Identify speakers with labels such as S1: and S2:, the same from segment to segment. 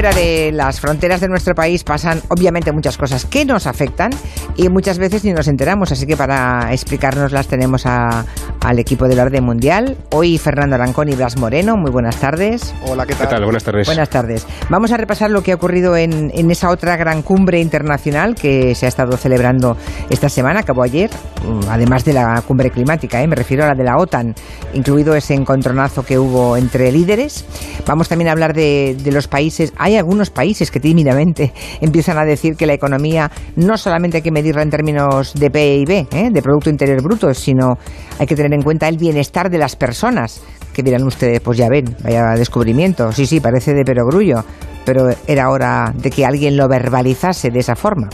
S1: Fuera de las fronteras de nuestro país pasan obviamente muchas cosas que nos afectan y muchas veces ni nos enteramos, así que para explicárnoslas tenemos al equipo del orden mundial. Hoy Fernando Arancón y Blas Moreno, muy buenas tardes.
S2: Hola, ¿qué tal?
S3: ¿Qué tal? Buenas tardes.
S1: Buenas tardes. Vamos a repasar lo que ha ocurrido en, en esa otra gran cumbre internacional que se ha estado celebrando esta semana, acabó ayer, mm, además de la cumbre climática, ¿eh? me refiero a la de la OTAN, incluido ese encontronazo que hubo entre líderes. Vamos también a hablar de, de los países, hay algunos países que tímidamente empiezan a decir que la economía no solamente hay que medirla en términos de PIB, ¿eh? de Producto Interior Bruto, sino hay que tener en cuenta el bienestar de las personas. Que dirán ustedes, pues ya ven, vaya descubrimiento. Sí, sí, parece de perogrullo, pero era hora de que alguien lo verbalizase de esa forma.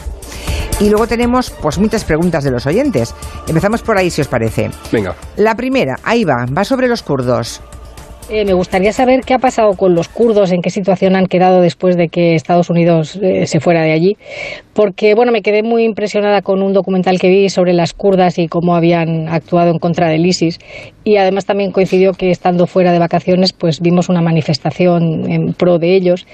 S1: Y luego tenemos pues muchas preguntas de los oyentes. Empezamos por ahí si os parece.
S3: Venga.
S1: La primera, ahí va, va sobre los kurdos.
S4: Eh, me gustaría saber qué ha pasado con los kurdos, en qué situación han quedado después de que Estados Unidos eh, se fuera de allí. Porque, bueno, me quedé muy impresionada con un documental que vi sobre las kurdas y cómo habían actuado en contra del ISIS. Y además también coincidió que estando fuera de vacaciones, pues vimos una manifestación en pro de ellos.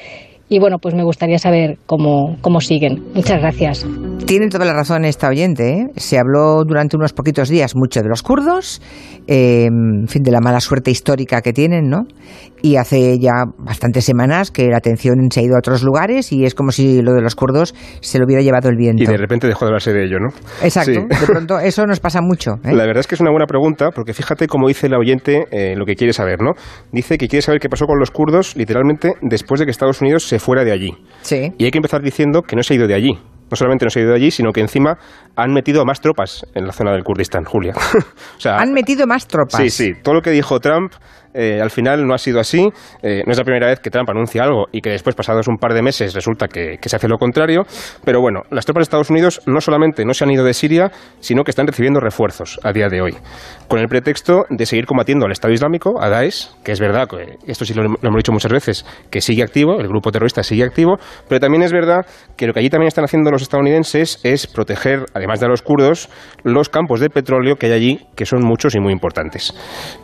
S4: Y bueno, pues me gustaría saber cómo, cómo siguen. Muchas gracias.
S1: Tiene toda la razón esta oyente. ¿eh? Se habló durante unos poquitos días mucho de los kurdos, eh, en fin, de la mala suerte histórica que tienen, ¿no? Y hace ya bastantes semanas que la atención se ha ido a otros lugares y es como si lo de los kurdos se lo hubiera llevado el viento.
S3: Y de repente dejó de hablarse de ello, ¿no?
S1: Exacto.
S3: Sí.
S1: De pronto eso nos pasa mucho. ¿eh?
S3: La verdad es que es una buena pregunta, porque fíjate cómo dice la oyente eh, lo que quiere saber, ¿no? Dice que quiere saber qué pasó con los kurdos, literalmente, después de que Estados Unidos se fuera de allí.
S1: Sí.
S3: Y hay que empezar diciendo que no se ha ido de allí. No solamente no se ha ido de allí, sino que encima han metido más tropas en la zona del Kurdistán, Julia. o sea,
S1: Han metido más tropas.
S3: Sí, sí. Todo lo que dijo Trump eh, al final no ha sido así. Eh, no es la primera vez que Trump anuncia algo y que después, pasados un par de meses, resulta que, se hace lo contrario. Pero bueno, las tropas de Estados Unidos no solamente no se han ido de Siria, sino que están recibiendo refuerzos a día de hoy. Con el pretexto de seguir combatiendo al Estado Islámico, a Daesh, que es verdad, esto sí lo, lo hemos dicho muchas veces, que sigue activo, el grupo terrorista sigue activo, pero también es verdad que lo que allí también están haciendo los estadounidenses es proteger, además de a los kurdos, los campos de petróleo que hay allí, que son muchos y muy importantes.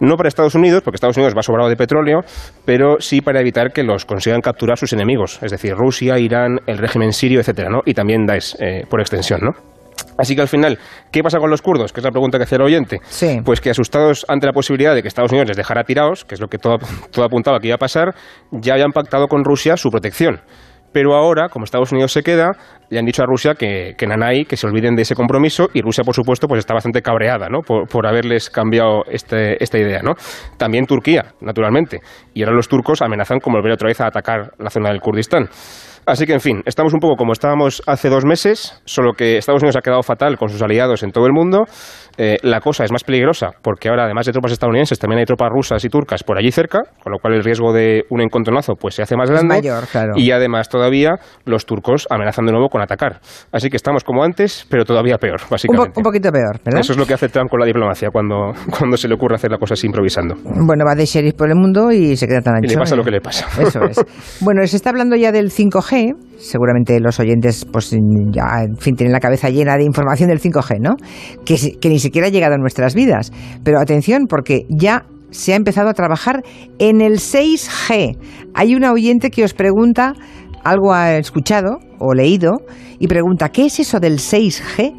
S3: No para Estados Unidos, porque Estados Unidos va sobrado de petróleo, pero sí para evitar que los consigan capturar sus enemigos, es decir, Rusia, Irán, el régimen sirio, etcétera, ¿no? Y también Daesh, eh, por extensión, ¿no? Así que al final, ¿qué pasa con los kurdos? Que es la pregunta que hacía el oyente.
S1: Sí.
S3: Pues que asustados ante la posibilidad de que Estados Unidos les dejara tirados, que es lo que todo, todo apuntaba que iba a pasar, ya habían pactado con Rusia su protección. Pero ahora, como Estados Unidos se queda, le han dicho a Rusia que, que Nanay, que se olviden de ese compromiso, y Rusia, por supuesto, pues está bastante cabreada, ¿no? Por, por haberles cambiado este, esta idea, ¿no? También Turquía, naturalmente. Y ahora los turcos amenazan con volver otra vez a atacar la zona del Kurdistán. Así que, en fin, estamos un poco como estábamos hace dos meses, solo que Estados Unidos ha quedado fatal con sus aliados en todo el mundo. Eh, la cosa es más peligrosa porque ahora, además de tropas estadounidenses, también hay tropas rusas y turcas por allí cerca, con lo cual el riesgo de un encontronazo pues, se hace más
S1: Es
S3: grande.
S1: mayor, claro.
S3: Y además, todavía los turcos amenazan de nuevo con atacar. Así que estamos como antes, pero todavía peor,
S1: Un, po-
S3: básicamente.
S1: un poquito peor, ¿verdad?
S3: Eso es lo que hace Trump con la diplomacia, cuando, cuando se le ocurre hacer la cosa así improvisando.
S1: Bueno, va de sheriff por el mundo y se queda tan ancho.
S3: Y le pasa lo que le pasa.
S1: Eso es. Bueno, se está hablando ya del 5G. Seguramente los oyentes, pues ya, en fin, tienen la cabeza llena de información del 5G, ¿no? Que, que ni siquiera ha llegado a nuestras vidas. Pero atención, porque ya se ha empezado a trabajar en el 6G. Hay una oyente que os pregunta, algo ha escuchado o leído, y pregunta, ¿qué es eso del 6G?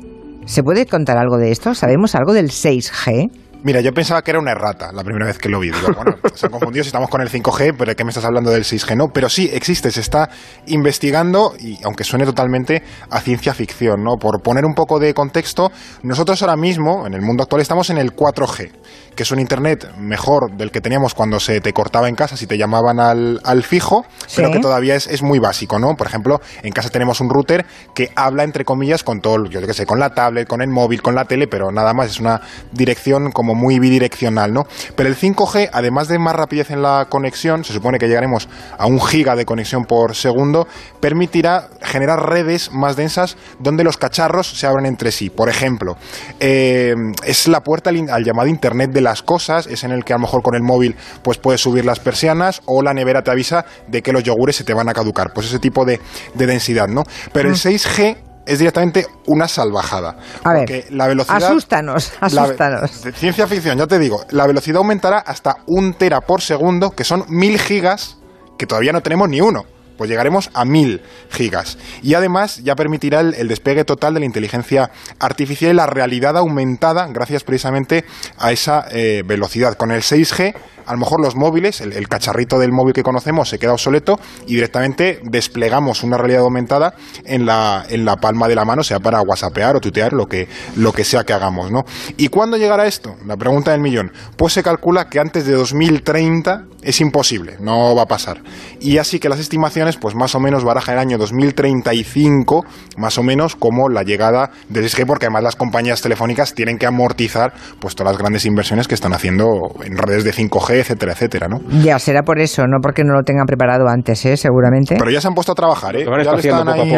S1: ¿Se puede contar algo de esto? ¿Sabemos algo del 6G?
S2: Mira, yo pensaba que era una errata la primera vez que lo vi. Digo, bueno, se han confundido si estamos con el 5G, pero ¿de qué me estás hablando del 6G? No, pero sí existe, se está investigando y aunque suene totalmente a ciencia ficción, ¿no? Por poner un poco de contexto, nosotros ahora mismo, en el mundo actual, estamos en el 4G, que es un internet mejor del que teníamos cuando se te cortaba en casa si te llamaban al, al fijo, pero que todavía es, es muy básico, ¿no? Por ejemplo, en casa tenemos un router que habla, entre comillas, con todo, yo qué sé, con la tablet, con el móvil, con la tele, pero nada más, es una dirección como muy bidireccional, ¿no? Pero el 5G, además de más rapidez en la conexión, se supone que llegaremos a un giga de conexión por segundo, permitirá generar redes más densas donde los cacharros se abran entre sí. Por ejemplo, eh, es la puerta al, llamado Internet de las cosas, es en el que a lo mejor con el móvil pues puedes subir las persianas o la nevera te avisa de que los yogures se te van a caducar. Pues ese tipo de, de densidad, ¿no? Pero el 6G es directamente una salvajada.
S1: A ver,
S2: porque la velocidad...
S1: asústanos, asústanos.
S2: ciencia ficción, ya te digo, la velocidad aumentará hasta un tera por segundo, que son mil gigas, que todavía no tenemos ni uno. Pues llegaremos a 1000 gigas. Y además ya permitirá el, despegue total de la inteligencia artificial y la realidad aumentada gracias precisamente a esa eh, velocidad. Con el 6G a lo mejor los móviles, el, cacharrito del móvil que conocemos se queda obsoleto y directamente desplegamos una realidad aumentada en la, en la palma de la mano, sea para whatsappear o tuitear, lo que, lo que sea que hagamos, ¿no? ¿Y cuándo llegará esto? La pregunta del millón. Pues se calcula que antes de 2030 es imposible, no va a pasar. Y así que las estimaciones, pues más o menos barajan el año 2035, más o menos como la llegada del 6G, porque además las compañías telefónicas tienen que amortizar pues todas las grandes inversiones que están haciendo en redes de 5G, etcétera, etcétera, ¿no?
S1: Ya, será por eso, no porque no lo tengan preparado antes, ¿eh? Seguramente.
S2: Pero ya se han puesto a trabajar, ¿eh?
S3: Ya están ahí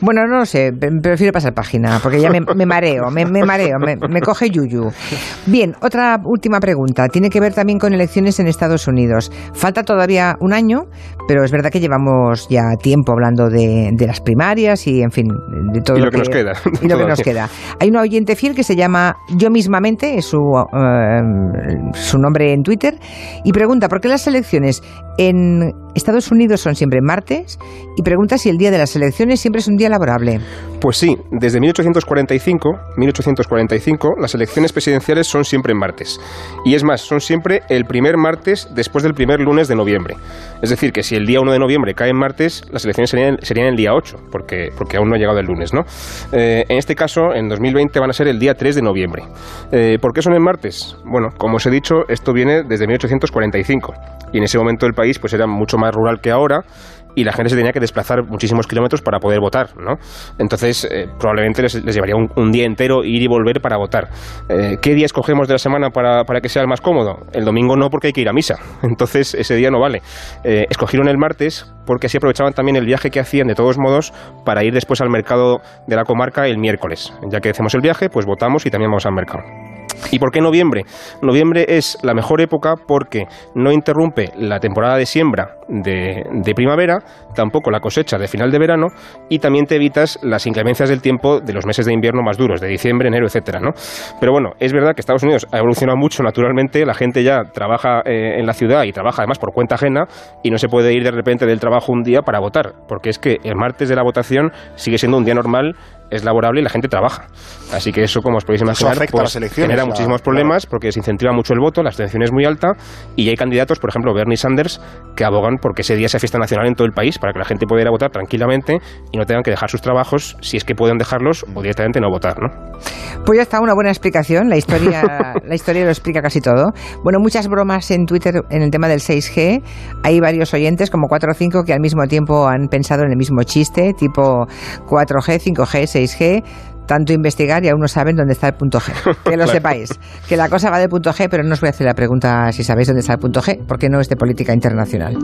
S1: Bueno, no lo sé, prefiero pasar página, porque ya me, mareo, me, mareo, me, coge yuyu. Bien, otra última pregunta. Tiene que ver también con elecciones en Estados Unidos. Falta todavía un año, pero es verdad que llevamos ya tiempo hablando de, las primarias y, en fin, de todo
S3: lo, que, nos queda.
S1: Y lo que nos queda. Hay un oyente fiel que se llama Yo mismamente, es su, eh, su nombre en Twitter, y pregunta por qué las elecciones en Estados Unidos son siempre martes y pregunta si el día de las elecciones siempre es un día laborable.
S3: Pues sí, desde 1845, 1845 las elecciones presidenciales son siempre en martes. Y es más, son siempre el primer martes después del primer lunes de noviembre. Es decir, que si el día 1 de noviembre cae en martes, las elecciones serían, el día 8, porque, porque aún no ha llegado el lunes, ¿no? Eh, en este caso, en 2020 van a ser el día 3 de noviembre. Eh, ¿Por qué son en martes? Bueno, como os he dicho, esto viene desde 1845. Y en ese momento el país pues era mucho más rural que ahora y la gente se tenía que desplazar muchísimos kilómetros para poder votar, ¿no? Entonces, eh, probablemente les, llevaría un, día entero ir y volver para votar. Eh, ¿Qué día escogemos de la semana para, para, que sea el más cómodo? El domingo no, porque hay que ir a misa. Entonces, ese día no vale. Eh, escogieron el martes porque así aprovechaban también el viaje que hacían, de todos modos, para ir después al mercado de la comarca el miércoles. Ya que hacemos el viaje, pues votamos y también vamos al mercado. ¿Y por qué noviembre? Noviembre es la mejor época porque no interrumpe la temporada de siembra de, primavera, tampoco la cosecha de final de verano y también te evitas las inclemencias del tiempo de los meses de invierno más duros, de diciembre, enero, etcétera, ¿no? Pero bueno, es verdad que Estados Unidos ha evolucionado mucho naturalmente, la gente ya trabaja eh, en la ciudad y trabaja además por cuenta ajena y no se puede ir de repente del trabajo un día para votar, porque es que el martes de la votación sigue siendo un día normal es laborable y la gente trabaja. Así que eso, como os podéis imaginar, pues, genera muchísimos problemas porque se incentiva mucho el voto, la abstención es muy alta y hay candidatos, por ejemplo, Bernie Sanders, que abogan porque ese día sea fiesta nacional en todo el país para que la gente pueda ir a votar tranquilamente y no tengan que dejar sus trabajos, si es que pueden dejarlos, o directamente no votar, ¿no?
S1: Pues ya está, una buena explicación. La historia, la historia lo explica casi todo. Bueno, muchas bromas en Twitter en el tema del 6G. Hay varios oyentes, como 4 o 5, que al mismo tiempo han pensado en el mismo chiste, tipo 4G, 5G, 6G tanto investigar y aún no saben dónde está el punto G. Que lo sepáis. Que la cosa va de punto G, pero no os voy a hacer la pregunta si sabéis dónde está el punto G, porque no es de política internacional.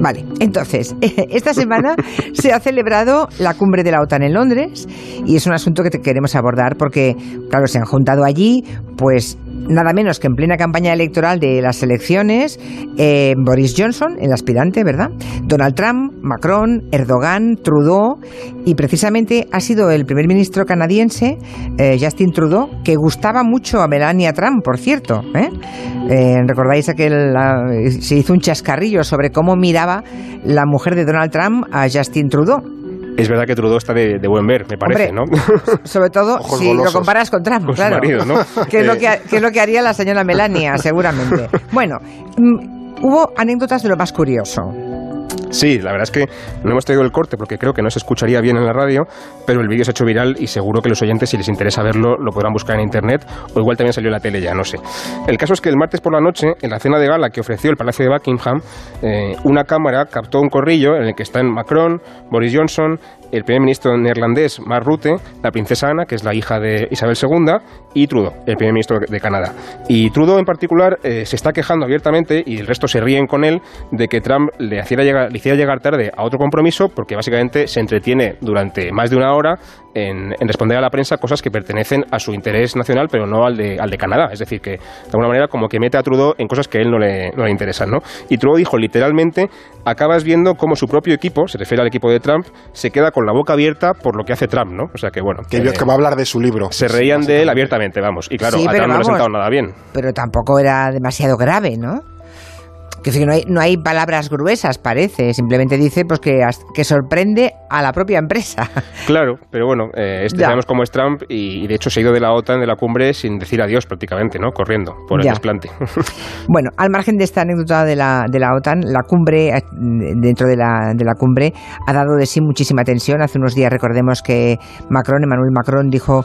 S1: Vale, entonces, esta semana se ha celebrado la cumbre de la OTAN en Londres y es un asunto que queremos abordar porque, claro, se han juntado allí, pues nada menos que en plena campaña electoral de las elecciones, eh, Boris Johnson, el aspirante, ¿verdad? Donald Trump, Macron, Erdogan, Trudeau, y precisamente ha sido el primer ministro canadiense, eh, Justin Trudeau, que gustaba mucho a Melania Trump, por cierto. ¿eh? Recordáis que se hizo un chascarrillo sobre cómo miraba la mujer de Donald Trump a Justin Trudeau.
S3: Es verdad que Trudeau está de, buen ver, me parece, ¿no?
S1: Sobre todo si lo comparas con Trump, claro. ¿no? que, es lo que, que es lo que haría la señora Melania, seguramente. Bueno, mm, hubo anécdotas de lo más curioso.
S3: Sí, la verdad es que no hemos traído el corte porque creo que no se escucharía bien en la radio, pero el vídeo se ha hecho viral y seguro que los oyentes, si les interesa verlo, lo podrán buscar en internet o igual también salió en la tele ya, no sé. El caso es que el martes por la noche, en la cena de gala que ofreció el Palacio de Buckingham, eh, una cámara captó un corrillo en el que están Macron, Boris Johnson, el primer ministro neerlandés Mark Rutte, la princesa Ana, que es la hija de Isabel II, y Trudeau, el primer ministro de Canadá. Y Trudeau en particular eh, se está quejando abiertamente, y el resto se ríen con él, de que Trump le, hiciera llegar, le hiciera llegar tarde a otro compromiso, porque básicamente se entretiene durante más de una hora en, responder a la prensa cosas que pertenecen a su interés nacional, pero no al de, al de Canadá. Es decir, que de alguna manera como que mete a Trudeau en cosas que a él no le, no le interesan. ¿no? Y Trudeau dijo literalmente, acabas viendo cómo su propio equipo, se refiere al equipo de Trump, se queda con la boca abierta por lo que hace Trump. ¿no? O sea que bueno.
S2: Que, que va a hablar de su libro.
S3: Se reían de él abiertamente, vamos. Y claro, a Trump no le ha sentado nada bien.
S1: Pero tampoco era demasiado grave, ¿no? Que no hay, no hay palabras gruesas, parece. Simplemente dice pues que, que sorprende a la propia empresa.
S3: Claro, pero bueno, eh, este sabemos cómo es Trump y, de hecho se ha ido de la OTAN, de la cumbre, sin decir adiós prácticamente, ¿no? Corriendo por el desplante.
S1: Bueno, al margen de esta anécdota de la, de la OTAN, la cumbre, eh, dentro de la, de la cumbre, ha dado de sí muchísima tensión. Hace unos días recordemos que Macron, Emmanuel Macron, dijo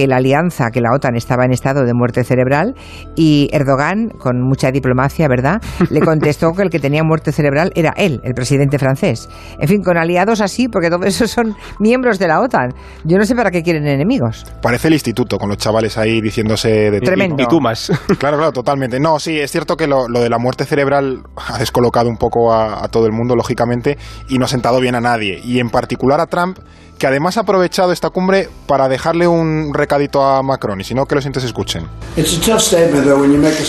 S1: que la alianza, que la OTAN estaba en estado de muerte cerebral y Erdogan, con mucha diplomacia, ¿verdad?, le contestó que el que tenía muerte cerebral era él, el presidente francés. En fin, con aliados así, porque todos esos son miembros de la OTAN. Yo no sé para qué quieren enemigos.
S2: Parece el instituto, con los chavales ahí diciéndose de
S1: Tremendo.
S3: Y, tú más.
S2: Claro, claro, totalmente. No, sí, es cierto que lo, de la muerte cerebral ha descolocado un poco a todo el mundo, lógicamente, y no ha sentado bien a nadie. Y en particular a Trump, que además ha aprovechado esta cumbre para dejarle un recadito a Macron, y si no, que los sientes escuchen.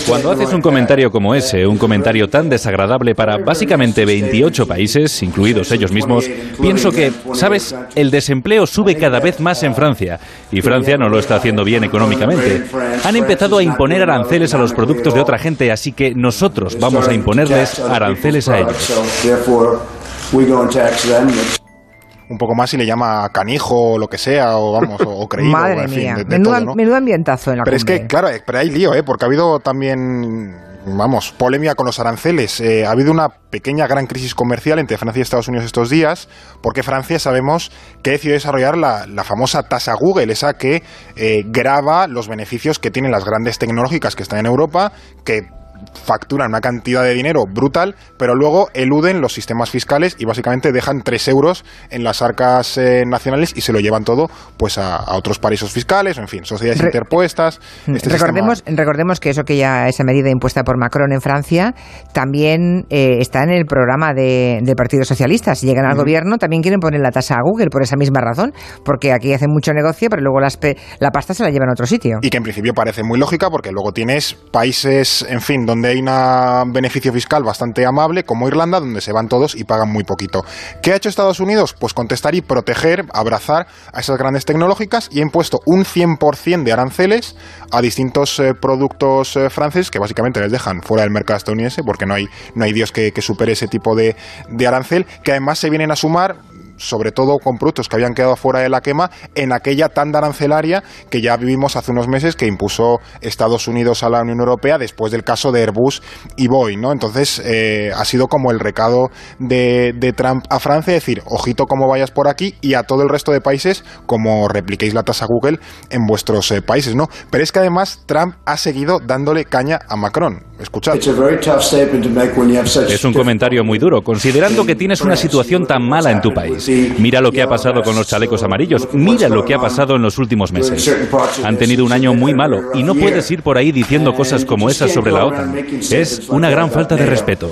S5: Cuando haces un comentario como ese, un comentario tan desagradable para básicamente 28 países, incluidos ellos mismos, pienso que, ¿sabes? El desempleo sube cada vez más en Francia, y Francia no lo está haciendo bien económicamente. Han empezado a imponer aranceles a los productos de otra gente, así que nosotros vamos a imponerles aranceles a ellos
S2: un poco más y le llama canijo o lo que sea, o vamos, o, creído.
S1: Madre mía, menudo, ambientazo en la
S2: Pero es que, claro, pero hay lío, ¿eh? porque ha habido también vamos, polémica con los aranceles. Eh, ha habido una pequeña gran crisis comercial entre Francia y Estados Unidos estos días, porque Francia sabemos que decidió desarrollar la, famosa tasa Google, esa que eh, graba los beneficios que tienen las grandes tecnológicas que están en Europa, que facturan una cantidad de dinero brutal, pero luego eluden los sistemas fiscales y básicamente dejan 3 euros en las arcas eh, nacionales y se lo llevan todo pues a, otros paraísos fiscales, en fin, sociedades interpuestas.
S1: Mm, este recordemos, recordemos que eso que ya esa medida impuesta por Macron en Francia también eh, está en el programa de, del Partido Socialista. Si llegan al gobierno también quieren poner la tasa a Google por esa misma razón, porque aquí hacen mucho negocio, pero luego las la pasta se la llevan a otro sitio.
S2: Y que en principio parece muy lógica porque luego tienes países, en fin, donde hay un beneficio fiscal bastante amable, como Irlanda, donde se van todos y pagan muy poquito. ¿Qué ha hecho Estados Unidos? Pues contestar y proteger, abrazar a esas grandes tecnológicas y ha impuesto un 100% de aranceles a distintos eh, productos eh, franceses que básicamente les dejan fuera del mercado estadounidense porque no hay, no hay Dios que, supere ese tipo de, de arancel, que además se vienen a sumar sobre todo con productos que habían quedado fuera de la quema, en aquella tanda arancelaria que ya vivimos hace unos meses que impuso Estados Unidos a la Unión Europea después del caso de Airbus y Boeing, ¿no? Entonces eh, ha sido como el recado de, Trump a Francia, decir, ojito como vayas por aquí y a todo el resto de países como repliquéis la tasa Google en vuestros eh, países, ¿no? Pero es que además Trump ha seguido dándole caña a Macron. Escuchad.
S5: Es un comentario muy duro, considerando que tienes una situación tan mala en tu país. Mira lo que ha pasado con los chalecos amarillos, mira lo que ha pasado en los últimos meses. Han tenido un año muy malo y no puedes ir por ahí diciendo cosas como esas sobre la OTAN. Es una gran falta de respeto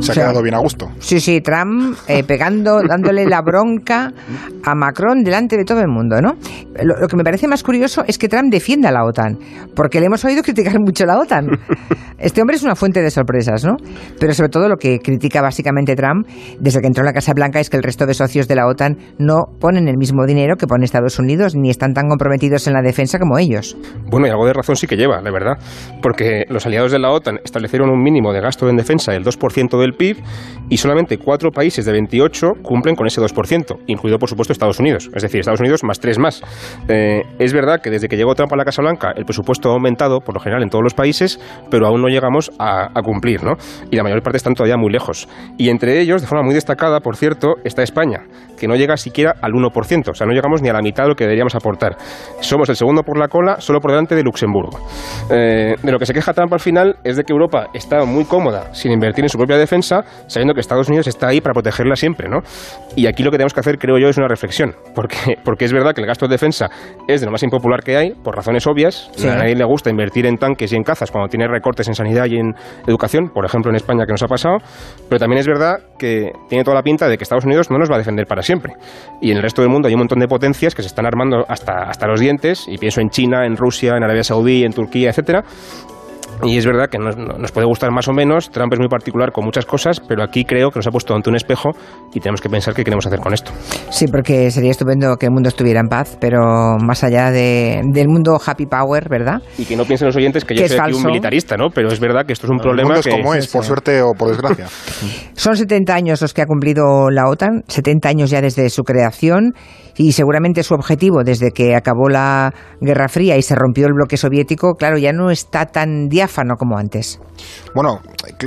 S2: se ha quedado bien a gusto.
S1: Sí, sí, Trump eh, pegando, dándole la bronca a Macron delante de todo el mundo, ¿no? Lo, que me parece más curioso es que Trump defienda a la OTAN, porque le hemos oído criticar mucho a la OTAN. Este hombre es una fuente de sorpresas, ¿no? Pero sobre todo lo que critica básicamente Trump desde que entró en la Casa Blanca es que el resto de socios de la OTAN no ponen el mismo dinero que pone Estados Unidos ni están tan comprometidos en la defensa como ellos.
S3: Bueno, y algo de razón sí que lleva, la verdad, porque los aliados de la OTAN establecieron un mínimo de gasto en defensa del 2% del PIB y solamente cuatro países de 28 cumplen con ese 2%, incluido por supuesto Estados Unidos, es decir, Estados Unidos más tres más. Eh, es verdad que desde que llegó Trump a la Casa Blanca el presupuesto ha aumentado por lo general en todos los países, pero aún no llegamos a, cumplir, ¿no? Y la mayor parte están todavía muy lejos. Y entre ellos, de forma muy destacada, por cierto, está España, que no llega siquiera al 1%, o sea, no llegamos ni a la mitad de lo que deberíamos aportar. Somos el segundo por la cola, solo por delante de Luxemburgo. Eh, de lo que se queja Trump al final es de que Europa está muy cómoda sin invertir en su propia defensa, sabiendo que Estados Unidos está ahí para protegerla siempre, ¿no? Y aquí lo que tenemos que hacer, creo yo, es una reflexión, porque, porque es verdad que el gasto de defensa es de lo más impopular que hay, por razones obvias. A nadie le gusta invertir en tanques y en cazas cuando tiene recortes en sanidad y en educación, por ejemplo en España que nos ha pasado, pero también es verdad que tiene toda la pinta de que Estados Unidos no nos va a defender para Y en el resto del mundo hay un montón de potencias que se están armando hasta, hasta los dientes, y pienso en China, en Rusia, en Arabia Saudí, en Turquía, etcétera, Y es verdad que nos, nos, puede gustar más o menos, Trump es muy particular con muchas cosas, pero aquí creo que nos ha puesto ante un espejo y tenemos que pensar qué queremos hacer con esto.
S1: Sí, porque sería estupendo que el mundo estuviera en paz, pero más allá de, del mundo happy power, ¿verdad?
S3: Y que no piensen los oyentes que, yo soy aquí un militarista, ¿no? Pero es verdad que esto es un problema
S2: el mundo
S3: que...
S2: es como es, por suerte o por desgracia.
S1: Son 70 años los que ha cumplido la OTAN, 70 años ya desde su creación y seguramente su objetivo desde que acabó la Guerra Fría y se rompió el bloque soviético, claro, ya no está tan diáfano como antes.
S2: Bueno,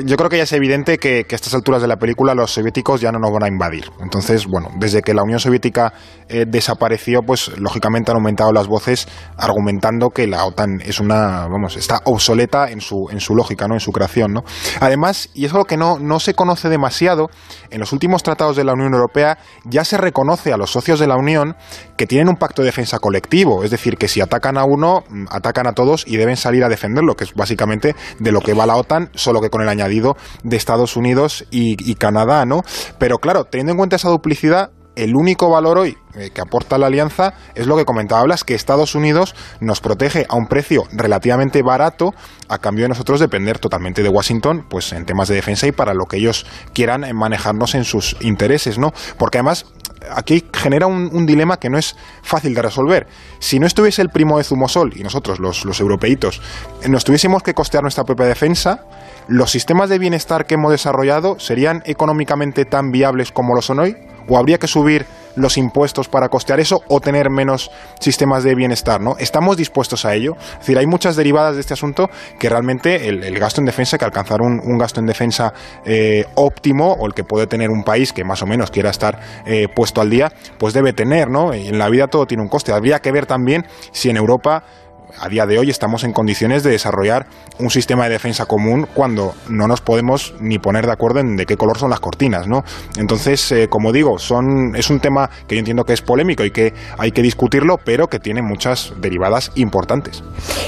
S2: yo creo que ya es evidente que, a estas alturas de la película los soviéticos ya no nos van a invadir. Entonces, bueno, desde que la Unión Soviética eh, desapareció, pues lógicamente han aumentado las voces argumentando que la OTAN es una, vamos, está obsoleta en su, en su lógica, ¿no? En su creación, ¿no? Además, y es algo que no, no se conoce demasiado, en los últimos tratados de la Unión Europea ya se reconoce a los socios de la Unión que tienen un pacto de defensa colectivo, es decir, que si atacan a uno, atacan a todos y deben salir a defenderlo, que es básicamente de lo que va la OTAN, solo que con el añadido de Estados Unidos y, Canadá, ¿no? Pero claro, teniendo en cuenta esa duplicidad, el único valor hoy eh, que aporta la alianza es lo que comentaba que Estados Unidos nos protege a un precio relativamente barato a cambio de nosotros depender totalmente de Washington pues en temas de defensa y para lo que ellos quieran manejarnos en sus intereses, ¿no? Porque además aquí genera un, dilema que no es fácil de resolver. Si no estuviese el primo de Zumosol y nosotros, los, los europeitos, nos tuviésemos que costear nuestra propia defensa, ¿los sistemas de bienestar que hemos desarrollado serían económicamente tan viables como lo son hoy? ¿O habría que subir los impuestos para costear eso o tener menos sistemas de bienestar, ¿no? ¿Estamos dispuestos a ello? Es decir, hay muchas derivadas de este asunto que realmente el, gasto en defensa, que alcanzar un, gasto en defensa eh, óptimo o el que puede tener un país que más o menos quiera estar eh, puesto al día, pues debe tener, ¿no? En la vida todo tiene un coste. Habría que ver también si en Europa a día de hoy estamos en condiciones de desarrollar un sistema de defensa común cuando no nos podemos ni poner de acuerdo en de qué color son las cortinas, ¿no? Entonces, eh, como digo, son, es un tema que yo entiendo que es polémico y que hay que discutirlo, pero que tiene muchas derivadas importantes.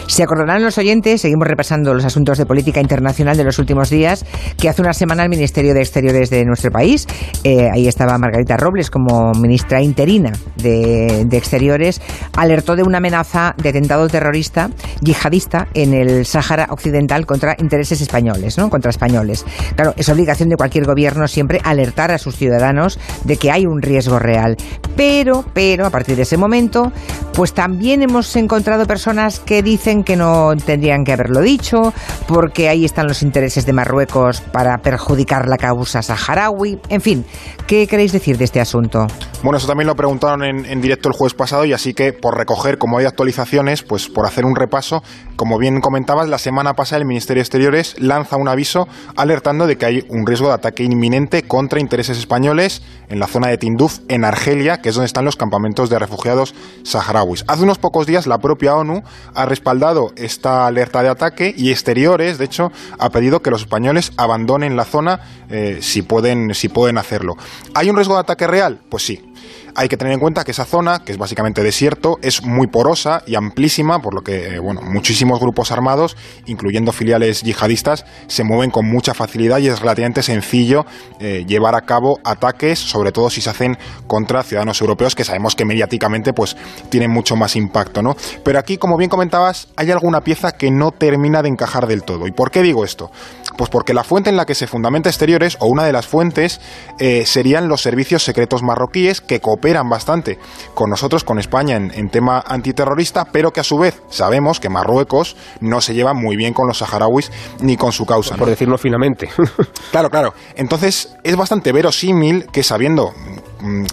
S1: Se acordarán los oyentes, seguimos repasando los asuntos de política internacional de los últimos días, que hace una semana el Ministerio de Exteriores de nuestro país, eh, ahí estaba Margarita Robles como ministra interina de, de Exteriores, alertó de una amenaza de atentado terrorista yihadista en el Sáhara Occidental contra intereses españoles, ¿no? Contra españoles. Claro, es obligación de cualquier gobierno siempre alertar a sus ciudadanos de que hay un riesgo real. Pero, pero, a partir de ese momento, pues también hemos encontrado personas que dicen que no tendrían que haberlo dicho, porque ahí están los intereses de Marruecos para perjudicar la causa saharaui. En fin, ¿qué queréis decir de este asunto?
S2: Bueno, eso también lo preguntaron en, directo el jueves pasado y así que por recoger, como hay actualizaciones, pues por hacer un repaso, como bien comentabas, la semana pasada el Ministerio de Exteriores lanza un aviso alertando de que hay un riesgo de ataque inminente contra intereses españoles en la zona de Tinduf, en Argelia, que es donde están los campamentos de refugiados saharauis. Hace unos pocos días la propia ONU ha respaldado esta alerta de ataque y Exteriores, de hecho, ha pedido que los españoles abandonen la zona eh, si, pueden, si pueden hacerlo. ¿Hay un riesgo de ataque real? Pues sí. Hay que tener en cuenta que esa zona, que es básicamente desierto, es muy porosa y amplísima, por lo que, bueno, muchísimos grupos armados, incluyendo filiales yihadistas, se mueven con mucha facilidad y es relativamente sencillo eh, llevar a cabo ataques, sobre todo si se hacen contra ciudadanos europeos, que sabemos que mediáticamente pues tienen mucho más impacto, ¿no? Pero aquí, como bien comentabas, hay alguna pieza que no termina de encajar del todo. ¿Y por qué digo esto? Pues porque la fuente en la que se fundamenta exteriores, o una de las fuentes, eh, serían los servicios secretos marroquíes que cooperan bastante con nosotros, con España, en, en, tema antiterrorista, pero que a su vez sabemos que Marruecos no se lleva muy bien con los saharauis ni con su causa.
S3: Por decirlo finamente.
S2: claro, claro. Entonces es bastante verosímil que sabiendo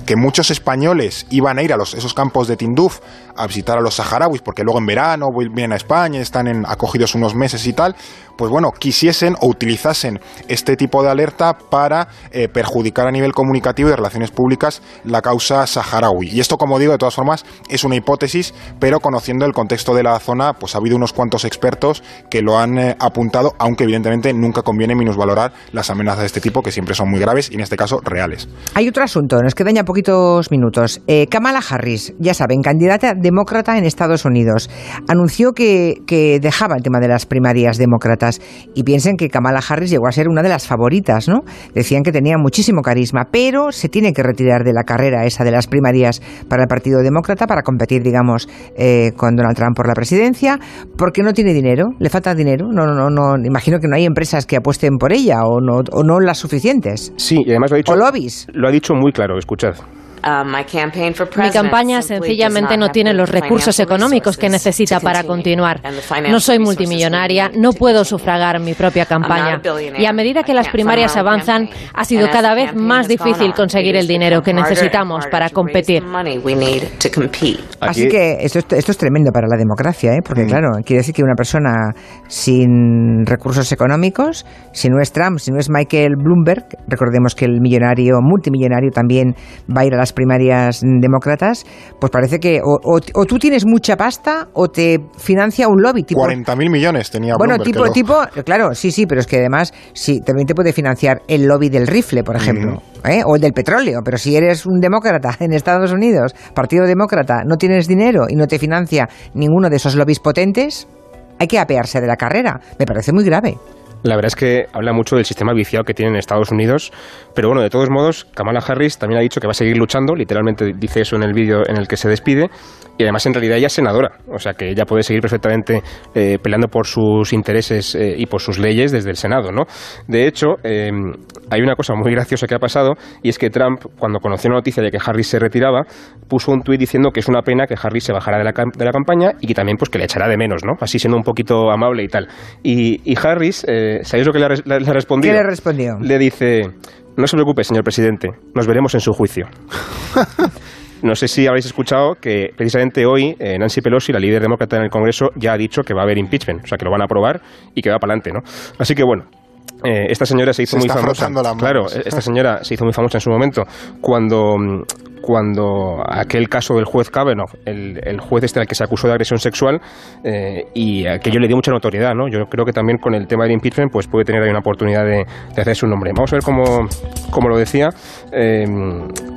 S2: que muchos españoles iban a ir a esos campos de Tinduf a visitar a los saharauis, porque luego en verano vienen a España, están en, acogidos unos meses y tal, pues bueno, quisiesen o utilizasen este tipo de alerta para eh, perjudicar a nivel comunicativo y de relaciones públicas la causa saharaui. Y esto, como digo, de todas formas, es una hipótesis, pero conociendo el contexto de la zona, pues ha habido unos cuantos expertos que lo han eh, apuntado, aunque evidentemente nunca conviene minusvalorar las amenazas de este tipo, que siempre son muy graves y en este caso reales.
S1: Hay otro asunto, nos quedan ya poquitos minutos. Eh, Kamala Harris, ya saben, candidata demócrata en Estados Unidos, anunció que, que, dejaba el tema de las primarias demócratas. Y piensen que Kamala Harris llegó a ser una de las favoritas, ¿no? Decían que tenía muchísimo carisma, pero se tiene que retirar de la carrera esa de las primarias para el Partido Demócrata para competir, digamos, eh, con Donald Trump por la presidencia, porque no tiene dinero, le falta dinero. No, no, no, imagino que no hay empresas que apuesten por ella o no, o no las suficientes.
S3: Sí, y además lo ha dicho.
S1: O lobbies.
S3: Lo ha dicho muy claro.
S6: Uh, Mi campaña sencillamente no tiene los recursos económicos que necesita para continuar. No soy multimillonaria, no puedo sufragar mi propia campaña. Y a medida que las primarias avanzan, ha sido cada vez más difícil conseguir el dinero que necesitamos para competir.
S1: Así que esto, esto es tremendo para la democracia, ¿eh? porque claro, quiere decir que una persona sin recursos económicos, si no es Trump, si no es Michael Bloomberg, recordemos que el millonario, multimillonario también va a ir a las primarias demócratas, pues parece que o, tú tienes mucha pasta o te financia un lobby. Tipo,
S2: 40.000 millones tenía
S1: Bueno,
S2: Bloomberg,
S1: tipo, tipo, claro, sí, sí, pero es que además sí, también te puede financiar el lobby del rifle, por ejemplo, ¿eh? o el del petróleo, pero si eres un demócrata en Estados Unidos, Partido Demócrata, no tienes dinero y no te financia ninguno de esos lobbies potentes, hay que apearse de la carrera. Me parece muy grave.
S3: La verdad es que habla mucho del sistema viciado que tienen en Estados Unidos, pero bueno, de todos modos, Kamala Harris también ha dicho que va a seguir luchando, literalmente dice eso en el vídeo en el que se despide, y además en realidad ella es senadora, o sea que ella puede seguir perfectamente eh, peleando por sus intereses eh, y por sus leyes desde el Senado, ¿no? De hecho, eh, hay una cosa muy graciosa que ha pasado, y es que Trump, cuando conoció la noticia de que Harris se retiraba, puso un tuit diciendo que es una pena que Harris se bajara de la, de la campaña y que también pues que le echará de menos, ¿no? Así siendo un poquito amable y tal. Y Harris ¿sabéis lo que le ha, respondido?
S1: ¿Qué le respondió?
S3: Le dice, no se preocupe, señor presidente, nos veremos en su juicio. No sé si habréis escuchado que precisamente hoy eh, Nancy Pelosi, la líder demócrata en el Congreso, ya ha dicho que va a haber impeachment, o sea, que lo van a aprobar y que va para adelante, ¿no? Así que bueno, eh, esta señora se hizo muy famosa. Claro, esta señora se hizo muy famosa en su momento cuando cuando aquel caso del juez Kavanaugh, el, el juez este al que se acusó de agresión sexual, eh, y aquello le dio mucha notoriedad, ¿no? Yo creo que también con el tema del impeachment, pues puede tener ahí una oportunidad de, de hacer su nombre. Vamos a ver cómo, cómo lo decía. Eh,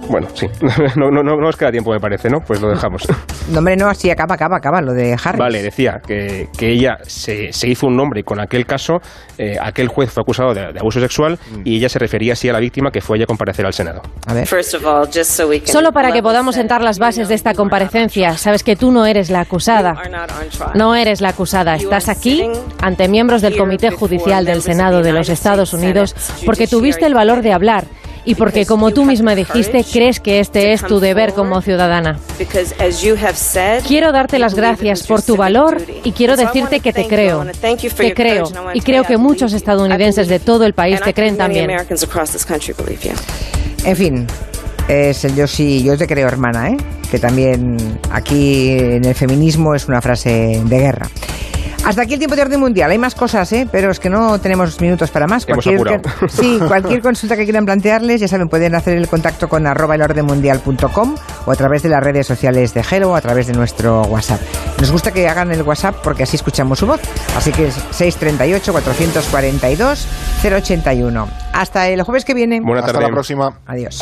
S3: bueno, sí, no, no, no, nos queda tiempo, me parece, ¿no? Pues lo dejamos.
S1: No, hombre, no, así acaba, acaba, acaba, lo de Harris.
S3: Vale, decía que, que ella se, se, hizo un nombre y con aquel caso, eh, aquel juez fue acusado de, de, abuso sexual y ella se refería así a la víctima que fue ella a comparecer al Senado.
S1: A ver.
S6: Solo para que podamos sentar las bases de esta comparecencia, sabes que tú no eres la acusada. No eres la acusada. Estás aquí ante miembros del Comité Judicial del Senado de los Estados Unidos porque tuviste el valor de hablar y porque, como tú misma dijiste, crees que este es tu deber como ciudadana. Quiero darte las gracias por tu valor y quiero decirte que te creo. Te creo y creo que muchos estadounidenses de todo el país te creen también.
S1: En fin, es el yo sí, yo te creo hermana, ¿eh? que también aquí en el feminismo es una frase de guerra. Hasta aquí el tiempo de orden mundial. Hay más cosas, ¿eh? pero es que no tenemos minutos para más.
S3: Cualquier,
S1: sí, cualquier consulta que quieran plantearles, ya saben, pueden hacer el contacto con arroba elordenmundial.com o a través de las redes sociales de Hello o a través de nuestro WhatsApp. Nos gusta que hagan el WhatsApp porque así escuchamos su voz. Así que es 638-442-081. Hasta el jueves que viene.
S3: Buena
S2: Hasta
S3: tarde.
S2: la próxima.
S1: Adiós.